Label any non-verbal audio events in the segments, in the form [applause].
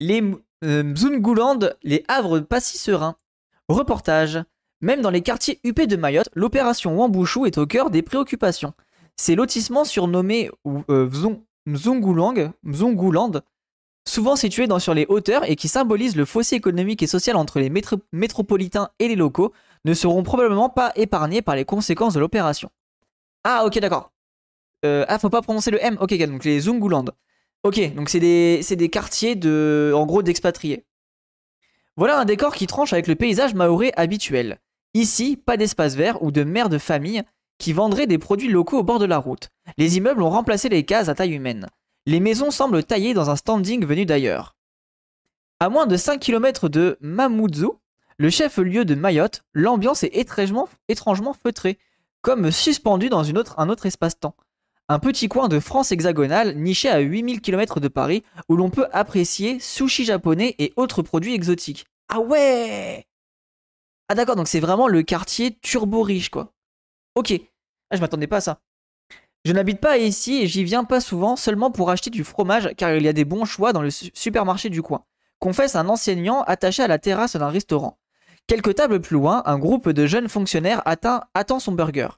Les Mzunguland, les havres pas si sereins. Reportage. Même dans les quartiers huppés de Mayotte, l'opération Wambushu est au cœur des préoccupations. Ces lotissements surnommés euh, souvent situés dans, sur les hauteurs et qui symbolisent le fossé économique et social entre les métropolitains et les locaux, ne seront probablement pas épargnés par les conséquences de l'opération. Ah ok d'accord. Euh, ah faut pas prononcer le M. Ok donc les Zunguland. Ok donc c'est des, des quartiers de en gros d'expatriés. Voilà un décor qui tranche avec le paysage maoré habituel. Ici, pas d'espace vert ou de mères de famille qui vendraient des produits locaux au bord de la route. Les immeubles ont remplacé les cases à taille humaine. Les maisons semblent taillées dans un standing venu d'ailleurs. À moins de 5 km de Mamoudzou, le chef-lieu de Mayotte, l'ambiance est étrangement, feutrée, comme suspendue dans un autre espace-temps. Un petit coin de France hexagonale niché à 8000 km de Paris où l'on peut apprécier sushi japonais et autres produits exotiques. Ah ouais Ah d'accord, donc c'est vraiment le quartier turbo riche quoi. Ok. Ah, je m'attendais pas à ça. Je n'habite pas ici et j'y viens pas souvent seulement pour acheter du fromage car il y a des bons choix dans le supermarché du coin. Confesse un enseignant attaché à la terrasse d'un restaurant. Quelques tables plus loin, un groupe de jeunes fonctionnaires attend son burger.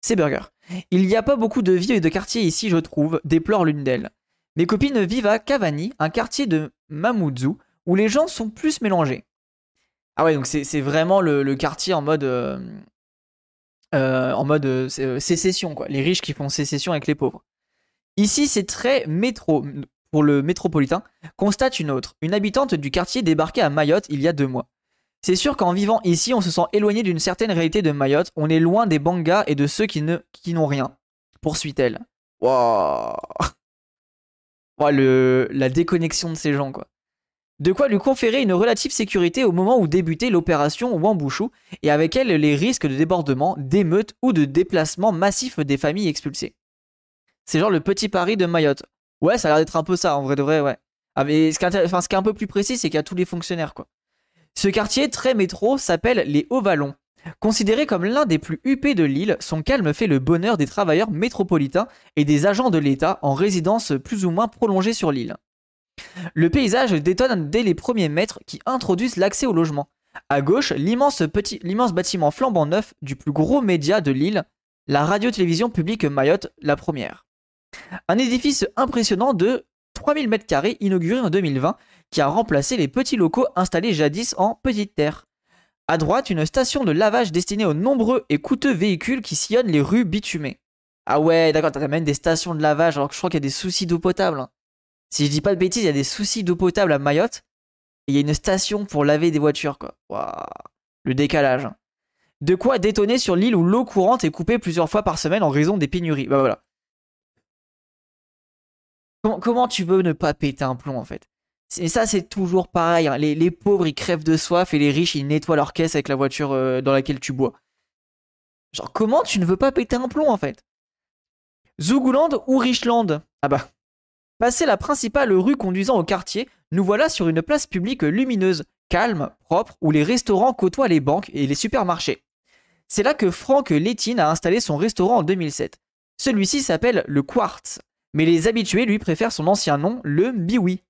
C'est burger. Il n'y a pas beaucoup de vie et de quartiers ici, je trouve, déplore l'une d'elles. Mes copines vivent à Cavani, un quartier de Mamoudzou, où les gens sont plus mélangés. Ah ouais, donc c'est vraiment le, quartier en mode, euh, euh, en mode euh, sécession, quoi. Les riches qui font sécession avec les pauvres. Ici, c'est très métro, pour le métropolitain, constate une autre, une habitante du quartier débarquée à Mayotte il y a deux mois. C'est sûr qu'en vivant ici, on se sent éloigné d'une certaine réalité de Mayotte. On est loin des bangas et de ceux qui n'ont rien. Poursuit-elle. Waouh. le, la déconnexion de ces gens, quoi. De quoi lui conférer une relative sécurité au moment où débutait l'opération Wambushu, et avec elle les risques de débordement, d'émeutes ou de déplacement massif des familles expulsées. C'est genre le petit Paris de Mayotte. Ouais, ça a l'air d'être un peu ça, en vrai de vrai, ouais. Ah, est, ce qui est un peu plus précis, c'est qu'il y a tous les fonctionnaires, quoi. Ce quartier très métro s'appelle les Hauts-Vallons. Considéré comme l'un des plus huppés de l'île, son calme fait le bonheur des travailleurs métropolitains et des agents de l'État en résidence plus ou moins prolongée sur l'île. Le paysage détonne dès les premiers mètres qui introduisent l'accès au logement. À gauche, l'immense, bâtiment flambant neuf du plus gros média de l'île, la radio-télévision publique Mayotte, la première. Un édifice impressionnant de 3000 m2 inauguré en 2020 qui a remplacé les petits locaux installés jadis en petite terre. À droite, une station de lavage destinée aux nombreux et coûteux véhicules qui sillonnent les rues bitumées. Ah ouais, d'accord, t'as même des stations de lavage alors que je crois qu'il y a des soucis d'eau potable. Si je dis pas de bêtises, il y a des soucis d'eau potable à Mayotte. Il y a une station pour laver des voitures, quoi. Waouh, le décalage. De quoi détonner sur l'île où l'eau courante est coupée plusieurs fois par semaine en raison des pénuries. Bah voilà. Comment tu veux ne pas péter un plomb en fait? Et ça, c'est toujours pareil. Hein. Les, pauvres, ils crèvent de soif et les riches, ils nettoient leur caisse avec la voiture euh, dans laquelle tu bois. Genre, comment tu ne veux pas péter un plomb en fait? Zouguland ou Richland? Ah bah. Passé la principale rue conduisant au quartier, nous voilà sur une place publique lumineuse, calme, propre, où les restaurants côtoient les banques et les supermarchés. C'est là que Franck Létine a installé son restaurant en 2007. Celui-ci s'appelle le Quartz, mais les habitués lui préfèrent son ancien nom, le Biwi.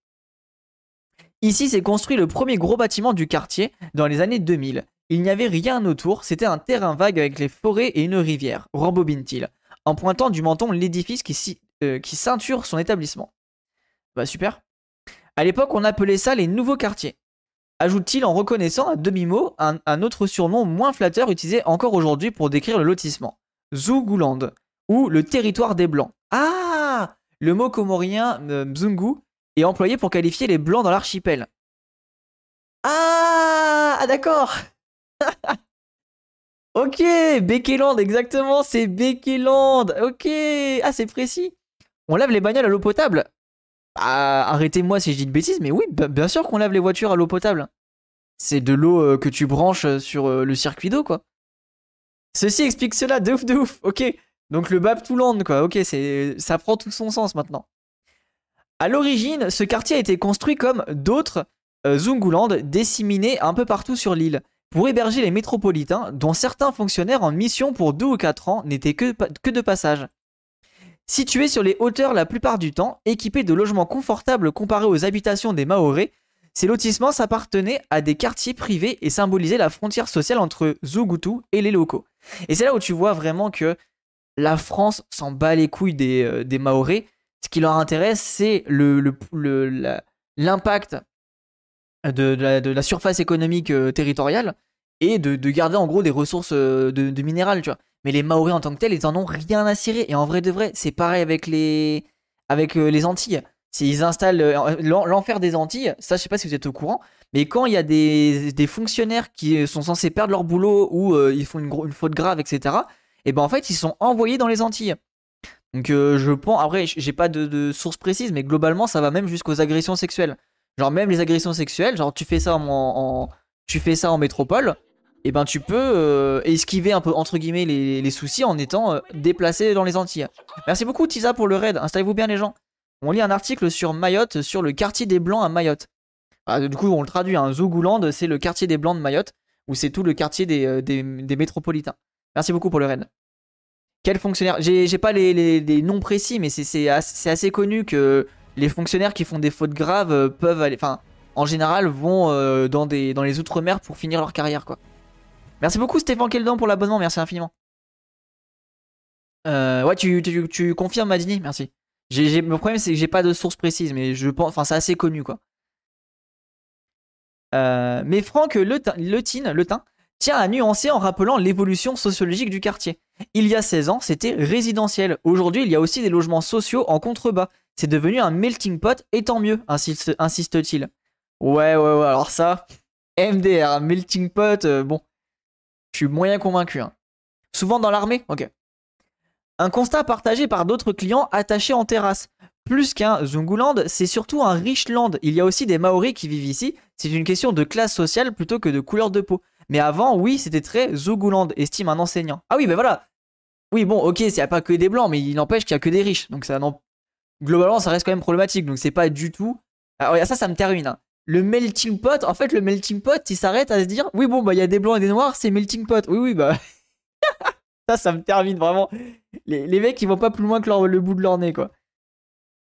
Ici s'est construit le premier gros bâtiment du quartier dans les années 2000. Il n'y avait rien autour, c'était un terrain vague avec les forêts et une rivière, rembobine-t-il, en pointant du menton l'édifice qui, euh, qui ceinture son établissement. Bah super. À l'époque, on appelait ça les nouveaux quartiers. Ajoute-t-il en reconnaissant à demi-mot un, autre surnom moins flatteur utilisé encore aujourd'hui pour décrire le lotissement. Zouguland, ou le territoire des Blancs. Ah Le mot comorien euh, est employé pour qualifier les blancs dans l'archipel. Ah, ah d'accord. [laughs] ok, Bekeland, exactement, c'est Bekeland. Ok, ah c'est précis. On lave les bagnoles à l'eau potable. Ah, arrêtez-moi si je dis de bêtises, mais oui, bien sûr qu'on lave les voitures à l'eau potable. C'est de l'eau euh, que tu branches euh, sur euh, le circuit d'eau, quoi. Ceci explique cela, de ouf, de ouf. Ok, donc le Bab Touland, quoi. Ok, ça prend tout son sens maintenant. À l'origine, ce quartier a été construit comme d'autres euh, Zunguland disséminés un peu partout sur l'île, pour héberger les métropolitains, dont certains fonctionnaires en mission pour deux ou quatre ans n'étaient que, de passage. Situés sur les hauteurs la plupart du temps, équipés de logements confortables comparés aux habitations des Maorés, ces lotissements s'appartenaient à des quartiers privés et symbolisaient la frontière sociale entre Zugutu et les locaux. Et c'est là où tu vois vraiment que la France s'en bat les couilles des, euh, des Maorés. Ce qui leur intéresse, c'est l'impact de, la, surface économique euh, territoriale et de, garder en gros des ressources euh, de, minérales, tu vois. Mais les Maoris en tant que tels, ils en ont rien à cirer. Et en vrai de vrai, c'est pareil avec les, avec, euh, les Antilles. S'ils installent l'enfer des Antilles, ça je sais pas si vous êtes au courant, mais quand il y a des, des fonctionnaires qui sont censés perdre leur boulot ou ils font une, une, faute grave, etc., et ben en fait ils sont envoyés dans les Antilles. Donc je pense, après j'ai pas de, de, source précise, mais globalement ça va même jusqu'aux agressions sexuelles. Genre même les agressions sexuelles, genre tu fais ça en, tu fais ça en métropole, et eh ben tu peux euh, esquiver un peu entre guillemets les, soucis en étant euh, déplacé dans les Antilles. Merci beaucoup Tisa pour le raid, installez-vous bien les gens. On lit un article sur Mayotte, sur le quartier des Blancs à Mayotte. Ah, du coup on le traduit, un hein. Zougoulande c'est le quartier des Blancs de Mayotte, où c'est tout le quartier des, euh, des, métropolitains. Merci beaucoup pour le raid. Quel fonctionnaire J'ai pas les, noms précis, mais c'est assez, connu que les fonctionnaires qui font des fautes graves peuvent aller... Enfin, en général, vont dans, des, dans les Outre-mer pour finir leur carrière, quoi. Merci beaucoup Stéphane Keldan pour l'abonnement, merci infiniment. Euh, ouais, tu, confirmes Madini, merci. Le problème c'est que j'ai pas de source précise, mais je pense, enfin c'est assez connu quoi. Euh, mais Franck Letin, Letin tient à nuancer en rappelant l'évolution sociologique du quartier. Il y a 16 ans, c'était résidentiel. Aujourd'hui, il y a aussi des logements sociaux en contrebas. C'est devenu un melting pot, et tant mieux, insiste-t-il. Ouais, ouais, ouais, alors ça, MDR, melting pot, euh, bon. Je suis moyen convaincu. Hein. Souvent dans l'armée Ok. Un constat partagé par d'autres clients attachés en terrasse. Plus qu'un Zunguland, c'est surtout un riche land. Il y a aussi des Maoris qui vivent ici. C'est une question de classe sociale plutôt que de couleur de peau. Mais avant, oui, c'était très Zunguland, estime un enseignant. Ah oui, ben voilà. Oui, bon, ok, il n'y pas que des blancs, mais il n'empêche qu'il n'y a que des riches. Donc globalement, ça reste quand même problématique. Donc c'est pas du tout. Alors, ça, ça me termine. Hein le melting pot, en fait, le melting pot, il s'arrête à se dire, oui, bon, bah, il y a des blancs et des noirs, c'est melting pot. Oui, oui, bah. [laughs] ça, ça me termine vraiment. Les, mecs, ils vont pas plus loin que le bout de leur nez, quoi.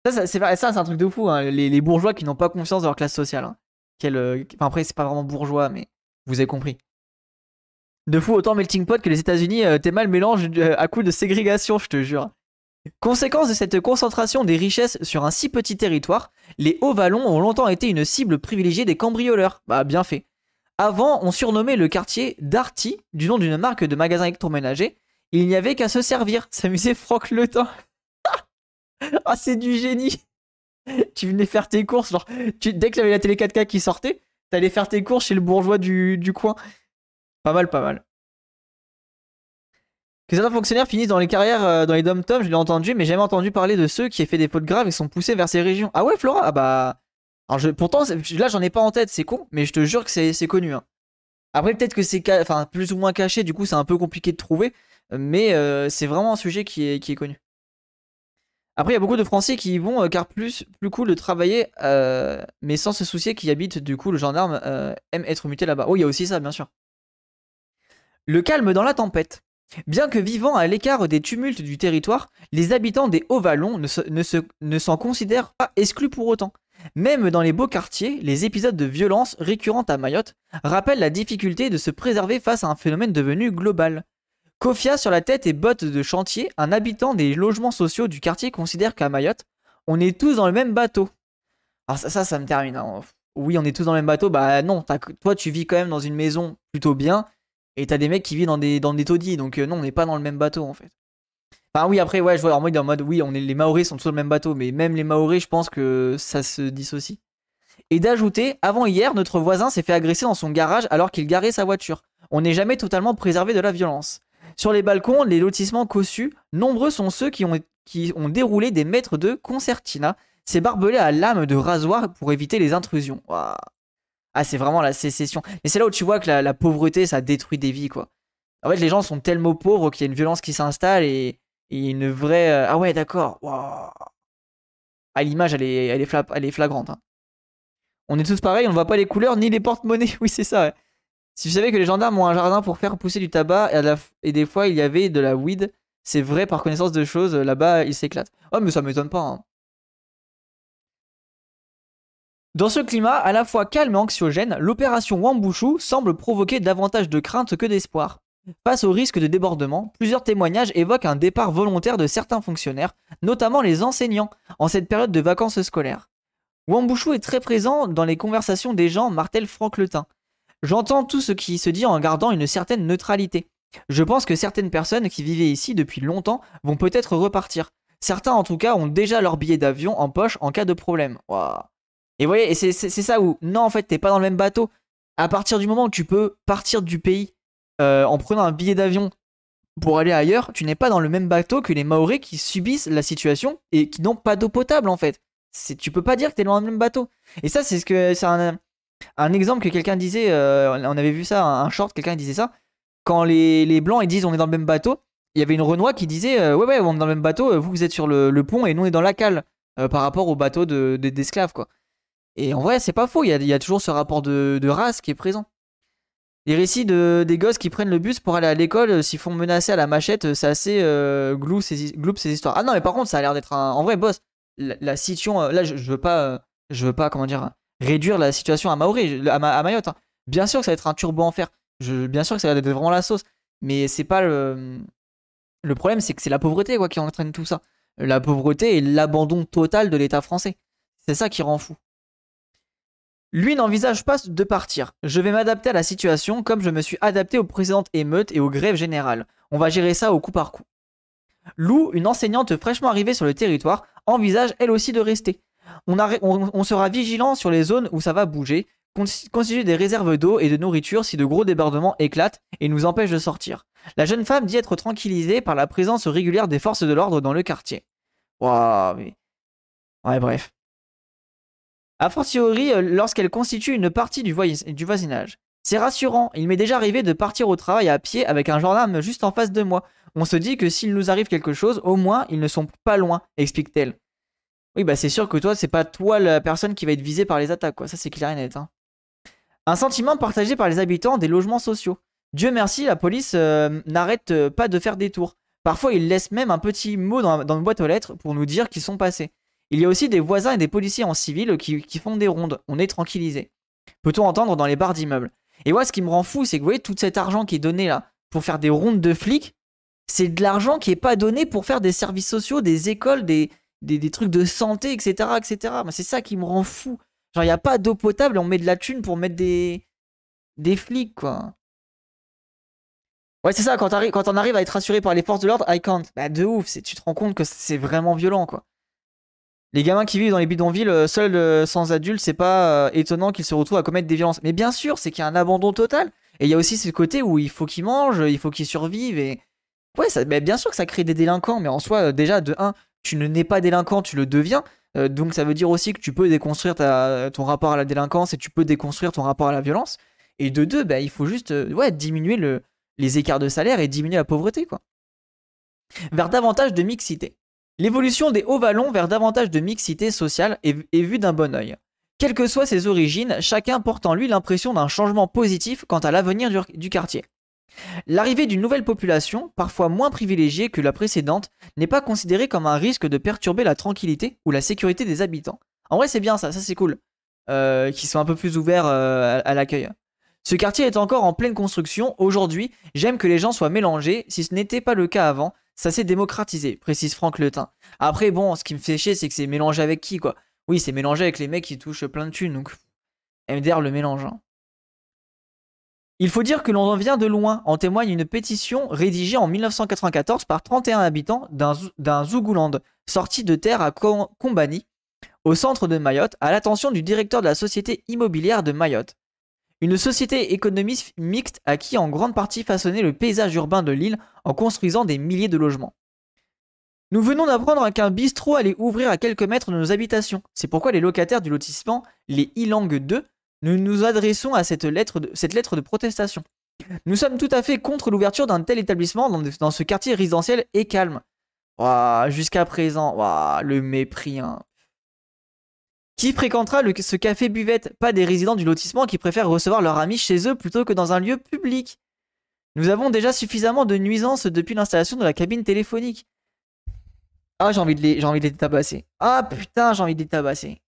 Ça, c'est un truc de fou, hein. les, bourgeois qui n'ont pas confiance dans leur classe sociale. Hein. Euh, enfin, après, c'est pas vraiment bourgeois, mais vous avez compris. De fou, autant melting pot que les États-Unis, euh, t'es mal mélange euh, à coup de ségrégation, je te jure. Conséquence de cette concentration des richesses sur un si petit territoire, les Hauts-Vallons ont longtemps été une cible privilégiée des cambrioleurs. Bah, bien fait. Avant, on surnommait le quartier Darty, du nom d'une marque de magasins électroménagers. Il n'y avait qu'à se servir, [laughs] s'amusait Franck Le Temps. [laughs] ah, c'est du génie Tu venais faire tes courses, genre, dès que avait la télé 4K qui sortait, t'allais faire tes courses chez le bourgeois du, du coin. Pas mal, pas mal. Que certains fonctionnaires finissent dans les carrières, euh, dans les dom-toms, je l'ai entendu, mais j'ai jamais entendu parler de ceux qui aient fait des fautes graves et sont poussés vers ces régions. Ah ouais, Flora? Ah bah. Alors. Pourtant, là j'en ai pas en tête, c'est con, mais je te jure que c'est connu. Hein. Après, peut-être que c'est enfin, plus ou moins caché, du coup c'est un peu compliqué de trouver, mais euh, c'est vraiment un sujet qui est, qui est connu. Après, il y a beaucoup de Français qui y vont euh, car plus, plus cool de travailler, mais sans se soucier qui habitent, du coup, le gendarme aime être muté là-bas. Oh, il y a aussi ça, bien sûr. Le calme dans la tempête. Bien que vivant à l'écart des tumultes du territoire, les habitants des Hauts-Vallons ne, s'en considèrent pas exclus pour autant. Même dans les beaux quartiers, les épisodes de violence récurrentes à Mayotte rappellent la difficulté de se préserver face à un phénomène devenu global. Kofia sur la tête et bottes de chantier, un habitant des logements sociaux du quartier considère qu'à Mayotte, on est tous dans le même bateau. Alors ça, ça, me termine. Hein. Oui, on est tous dans le même bateau. Bah non, toi tu vis quand même dans une maison plutôt bien et t'as des mecs qui vivent dans des, taudis, donc euh, non, on n'est pas dans le même bateau en fait. Enfin oui, après, ouais, je vois en mode, en mode oui, on est, les Maoris sont tous dans le même bateau, mais même les Maoris, je pense que ça se dissocie. Et d'ajouter, avant hier, notre voisin s'est fait agresser dans son garage alors qu'il garait sa voiture. On n'est jamais totalement préservé de la violence. Sur les balcons, les lotissements cossus, nombreux sont ceux qui ont, qui ont déroulé des mètres de concertina, ces barbelés à lame de rasoir pour éviter les intrusions. Ah, c'est vraiment la sécession. Mais c'est là où tu vois que la, pauvreté, ça détruit des vies, quoi. En fait, les gens sont tellement pauvres qu'il y a une violence qui s'installe et, une vraie. Euh, ah ouais, d'accord. Ah, l'image, elle est, elle, est elle flagrante. Hein. On est tous pareils, on ne voit pas les couleurs ni les porte-monnaies. [laughs] Oui, c'est ça. Si vous savez que les gendarmes ont un jardin pour faire pousser du tabac et, des fois il y avait de la weed C'est vrai par connaissance de choses. Là-bas, il s'éclate. Oh, mais ça m'étonne pas. Hein. Dans ce climat à la fois calme et anxiogène, l'opération Wambushu semble provoquer davantage de crainte que d'espoir. Face au risque de débordement, plusieurs témoignages évoquent un départ volontaire de certains fonctionnaires, notamment les enseignants, en cette période de vacances scolaires. Wambushu est très présent dans les conversations des gens, martèle Franck Letin. J'entends tout ce qui se dit en gardant une certaine neutralité. Je pense que certaines personnes qui vivaient ici depuis longtemps vont peut-être repartir. Certains en tout cas ont déjà leur billet d'avion en poche en cas de problème. Et vous voyez, c'est ça où, non, en fait, t'es pas dans le même bateau. À partir du moment où tu peux partir du pays euh, en prenant un billet d'avion pour aller ailleurs, tu n'es pas dans le même bateau que les Maoris qui subissent la situation et qui n'ont pas d'eau potable, en fait. Tu peux pas dire que t'es dans le même bateau. Et ça, c'est ce que c'est un, exemple que quelqu'un disait. Euh, on avait vu ça, un short, quelqu'un disait ça. Quand les, les, blancs ils disent on est dans le même bateau, il y avait une Renoir qui disait euh, ouais ouais on est dans le même bateau. Vous vous êtes sur le, pont et nous on est dans la cale par rapport au bateau d'esclaves quoi. Et en vrai, c'est pas faux, il y, a, toujours ce rapport de, race qui est présent. Les récits de, des gosses qui prennent le bus pour aller à l'école, euh, s'ils font menacer à la machette, euh, c'est assez euh, glou ces, ces histoires. Ah non, mais par contre, ça a l'air d'être un. En vrai, boss, la, situation. Là, je, veux pas. je veux pas, comment dire, réduire la situation à Maori, à, Mayotte. Hein. Bien sûr que ça va être un turbo enfer. Bien sûr que ça va être vraiment la sauce. Mais c'est pas le. Le problème, c'est que c'est la pauvreté quoi, qui entraîne tout ça. La pauvreté et l'abandon total de l'État français. C'est ça qui rend fou. Lui n'envisage pas de partir. Je vais m'adapter à la situation comme je me suis adapté aux précédentes émeutes et aux grèves générales. On va gérer ça au coup par coup. Lou, une enseignante fraîchement arrivée sur le territoire, envisage elle aussi de rester. On, sera vigilant sur les zones où ça va bouger, constituer des réserves d'eau et de nourriture si de gros débordements éclatent et nous empêchent de sortir. La jeune femme dit être tranquillisée par la présence régulière des forces de l'ordre dans le quartier. Waouh, mais... Ouais, bref a fortiori euh, lorsqu'elle constitue une partie du, voisinage. C'est rassurant, il m'est déjà arrivé de partir au travail à pied avec un gendarme juste en face de moi. On se dit que s'il nous arrive quelque chose, au moins ils ne sont pas loin, explique-t-elle. Oui, bah c'est sûr que toi, c'est pas toi la personne qui va être visée par les attaques, quoi. Ça, c'est clair et net. Hein. Un sentiment partagé par les habitants des logements sociaux. Dieu merci, la police euh, n'arrête euh, pas de faire des tours. Parfois, ils laissent même un petit mot dans, dans une boîte aux lettres pour nous dire qu'ils sont passés. Il y a aussi des voisins et des policiers en civil qui, font des rondes. On est tranquillisé. Peut-on entendre dans les bars d'immeubles? Et moi, ce qui me rend fou, c'est que vous voyez tout cet argent qui est donné là pour faire des rondes de flics, c'est de l'argent qui est pas donné pour faire des services sociaux, des écoles, des, des, trucs de santé, etc. etc. C'est ça qui me rend fou. Genre, il n'y a pas d'eau potable et on met de la thune pour mettre des, des flics, quoi. Ouais, c'est ça, quand, quand on arrive à être assuré par les forces de l'ordre, I can't. Bah, de ouf, tu te rends compte que c'est vraiment violent, quoi. Les gamins qui vivent dans les bidonvilles euh, seuls euh, sans adultes, c'est pas euh, étonnant qu'ils se retrouvent à commettre des violences. Mais bien sûr, c'est qu'il y a un abandon total. Et il y a aussi ce côté où il faut qu'ils mangent, il faut qu'ils survivent. Et ouais, ça, bien sûr que ça crée des délinquants, mais en soi, déjà, de 1, tu ne nais pas délinquant, tu le deviens. donc ça veut dire aussi que tu peux déconstruire ton rapport à la délinquance et tu peux déconstruire ton rapport à la violence. Et de 2, bah, il faut juste diminuer le, les écarts de salaire et diminuer la pauvreté. quoi. Vers davantage de mixité. L'évolution des hauts vallons vers davantage de mixité sociale est, vue d'un bon oeil. Quelles que soient ses origines, chacun porte en lui l'impression d'un changement positif quant à l'avenir du, quartier. L'arrivée d'une nouvelle population, parfois moins privilégiée que la précédente, n'est pas considérée comme un risque de perturber la tranquillité ou la sécurité des habitants. En vrai, c'est bien ça, ça c'est cool. Euh, qui un peu plus ouverts euh, à l'accueil. Ce quartier est encore en pleine construction. Aujourd'hui, j'aime que les gens soient mélangés, si ce n'était pas le cas avant, ça s'est démocratisé, précise Franck Letin. Après, bon, ce qui me fait chier, c'est que c'est mélangé avec qui, quoi Oui, c'est mélangé avec les mecs qui touchent plein de thunes, donc MDR le mélange. Hein. Il faut dire que l'on en vient de loin, en témoigne une pétition rédigée en 1994 par 31 habitants d'un Zougouland, sorti de terre à Combani, au centre de Mayotte, à l'attention du directeur de la société immobilière de Mayotte. Une société économique mixte a qui en grande partie façonné le paysage urbain de l'île en construisant des milliers de logements. Nous venons d'apprendre qu'un bistrot allait ouvrir à quelques mètres de nos habitations. C'est pourquoi les locataires du lotissement, les Ilang 2, nous nous adressons à cette lettre de, cette lettre de protestation. Nous sommes tout à fait contre l'ouverture d'un tel établissement dans, ce quartier résidentiel et calme. Jusqu'à présent, le mépris. Hein. Qui fréquentera ce café buvette? Pas des résidents du lotissement qui préfèrent recevoir leurs amis chez eux plutôt que dans un lieu public. Nous avons déjà suffisamment de nuisances depuis l'installation de la cabine téléphonique. Ah, j'ai envie de les, envie de les tabasser. Ah putain, j'ai envie de les tabasser.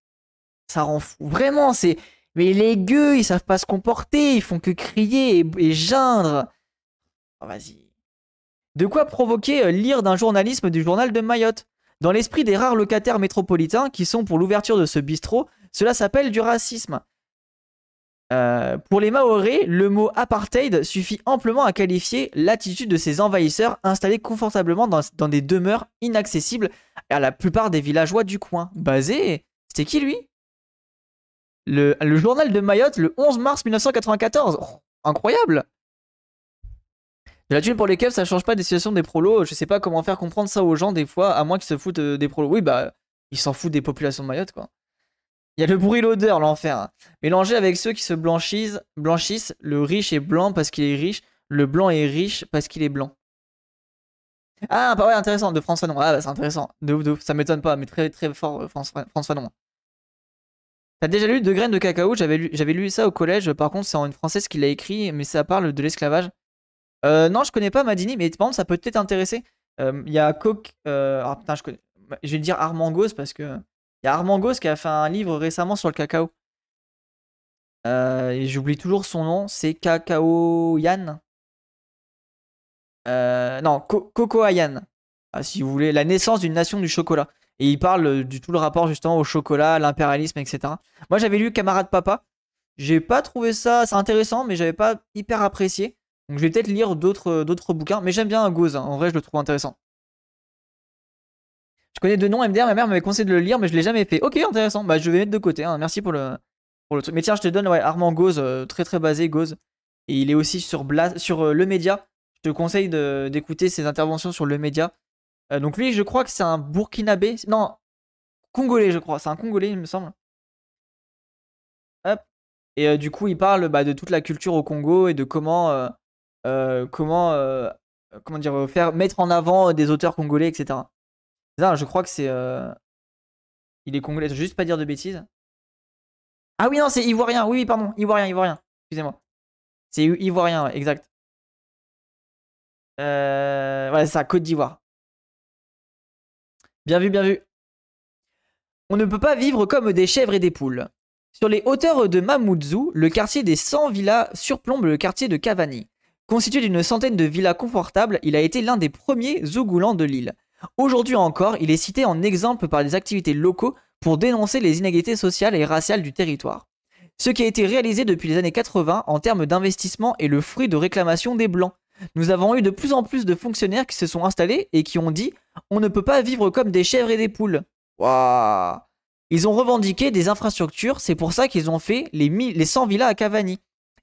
Ça rend fou. Vraiment, c'est. Mais les gueux, ils savent pas se comporter, ils font que crier et, et geindre. Oh, vas-y. De quoi provoquer euh, lire d'un journalisme du journal de Mayotte? Dans l'esprit des rares locataires métropolitains qui sont pour l'ouverture de ce bistrot, cela s'appelle du racisme. Euh, pour les Maoris, le mot apartheid suffit amplement à qualifier l'attitude de ces envahisseurs installés confortablement dans, des demeures inaccessibles à la plupart des villageois du coin. Basé, c'était qui lui? Le, journal de Mayotte le 11 mars 1994. Oh, incroyable la thune pour les ça change pas des situations des prolos. Je sais pas comment faire comprendre ça aux gens des fois, à moins qu'ils se foutent euh, des prolos. Oui, bah, ils s'en foutent des populations de Mayotte, quoi. Il y a le bruit, l'odeur, l'enfer. Mélangé avec ceux qui se blanchissent, blanchissent, le riche est blanc parce qu'il est riche, le blanc est riche parce qu'il est blanc. Ah, bah ouais, intéressant, de François Fanon. Ah, bah c'est intéressant. De ouf, de ouf. Ça m'étonne pas, mais très très fort, euh, François, François Fanon. T'as déjà lu De graines de cacao? J'avais lu, lu ça au collège. Par contre, c'est en une française qui l'a écrit, mais ça parle de l'esclavage. Euh, non, je connais pas Madini, mais par contre, ça peut peut-être intéresser. Euh, il y a Coq. Euh, ah putain, je connais. Je vais dire Armangos parce que. Il y a Armangos qui a fait un livre récemment sur le cacao. et j'oublie toujours son nom. C'est Cacao Yann. non, Coco Yann. Ah, si vous voulez, la naissance d'une nation du chocolat. Et il parle du tout le rapport justement au chocolat, l'impérialisme, etc. Moi j'avais lu Camarade Papa. J'ai pas trouvé ça, c'est intéressant, mais j'avais pas hyper apprécié. Donc je vais peut-être lire d'autres, d'autres bouquins, mais j'aime bien Gauze, hein. en vrai je le trouve intéressant. Je connais deux noms MDR, ma mère m'avait conseillé de le lire, mais je l'ai jamais fait. Ok, intéressant, bah je vais mettre de côté, hein. merci pour le, pour le truc. Mais tiens, je te donne Armand Gauze, euh, très très basé Gauze. Et il est aussi sur, euh, Le Média. Je te conseille d'écouter ses interventions sur Le Média. Euh, donc lui, je crois que c'est un Burkinabé. Non, Congolais, je crois. C'est un Congolais, il me semble. Hop. Et du coup, il parle bah, de toute la culture au Congo et de comment euh, comment, euh, comment dire, faire mettre en avant des auteurs congolais, etc. Je crois que c'est. Euh, il est congolais, je vais juste pas dire de bêtises. Ah oui, non, c'est ivoirien. Oui, pardon, ivoirien, ivoirien. Excusez-moi. C'est ivoirien, exact. Euh... Ouais, c'est ça, Côte d'Ivoire. Bien vu, bien vu. On ne peut pas vivre comme des chèvres et des poules. Sur les hauteurs de Mamoudzou, le quartier des 100 villas surplombe le quartier de Cavani. Constitué d'une centaine de villas confortables, il a été l'un des premiers zougoulants de l'île. Aujourd'hui encore, il est cité en exemple par des activités locaux pour dénoncer les inégalités sociales et raciales du territoire. Ce qui a été réalisé depuis les années 80 en termes d'investissement est le fruit de réclamations des Blancs. Nous avons eu de plus en plus de fonctionnaires qui se sont installés et qui ont dit on ne peut pas vivre comme des chèvres et des poules. Ils ont revendiqué des infrastructures, c'est pour ça qu'ils ont fait les, les 100 villas à Cavani.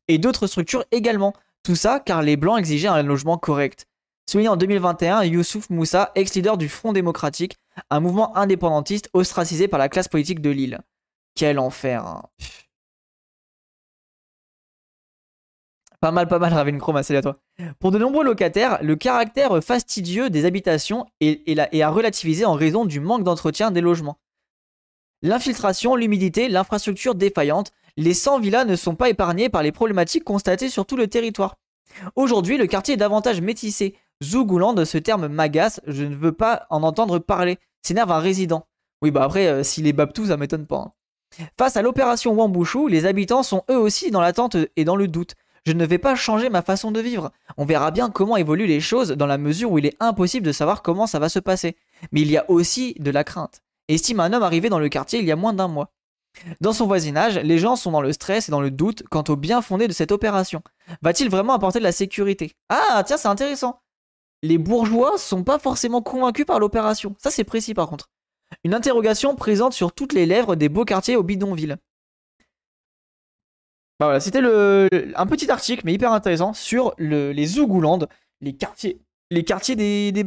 Et d'autres structures également, tout ça car les Blancs exigeaient un logement correct. Souligné en 2021, Youssouf Moussa, ex-leader du Front démocratique, un mouvement indépendantiste ostracisé par la classe politique de l'île. Quel enfer. Hein. Pas mal, pas mal, Ravenchrome, salut à toi. Pour de nombreux locataires, le caractère fastidieux des habitations est à relativiser en raison du manque d'entretien des logements. L'infiltration, l'humidité, l'infrastructure défaillante, les 100 villas ne sont pas épargnées par les problématiques constatées sur tout le territoire. Aujourd'hui, le quartier est davantage métissé. Zougouland, ce terme m'agace, je ne veux pas en entendre parler. S'énerve un résident. Oui, bah après, euh, s'il est Babtou, ça m'étonne pas. Hein. Face à l'opération Wambouchou, les habitants sont eux aussi dans l'attente et dans le doute. Je ne vais pas changer ma façon de vivre. On verra bien comment évoluent les choses dans la mesure où il est impossible de savoir comment ça va se passer. Mais il y a aussi de la crainte. Estime un homme arrivé dans le quartier il y a moins d'un mois. Dans son voisinage, les gens sont dans le stress et dans le doute quant au bien fondé de cette opération. Va-t-il vraiment apporter de la sécurité? Ah, tiens, c'est intéressant. Les bourgeois sont pas forcément convaincus par l'opération. Ça, c'est précis par contre. Une interrogation présente sur toutes les lèvres des beaux quartiers au bidonville. Bah voilà, c'était un petit article, mais hyper intéressant, sur le, les Zougoulandes, les quartiers, les quartiers des, des.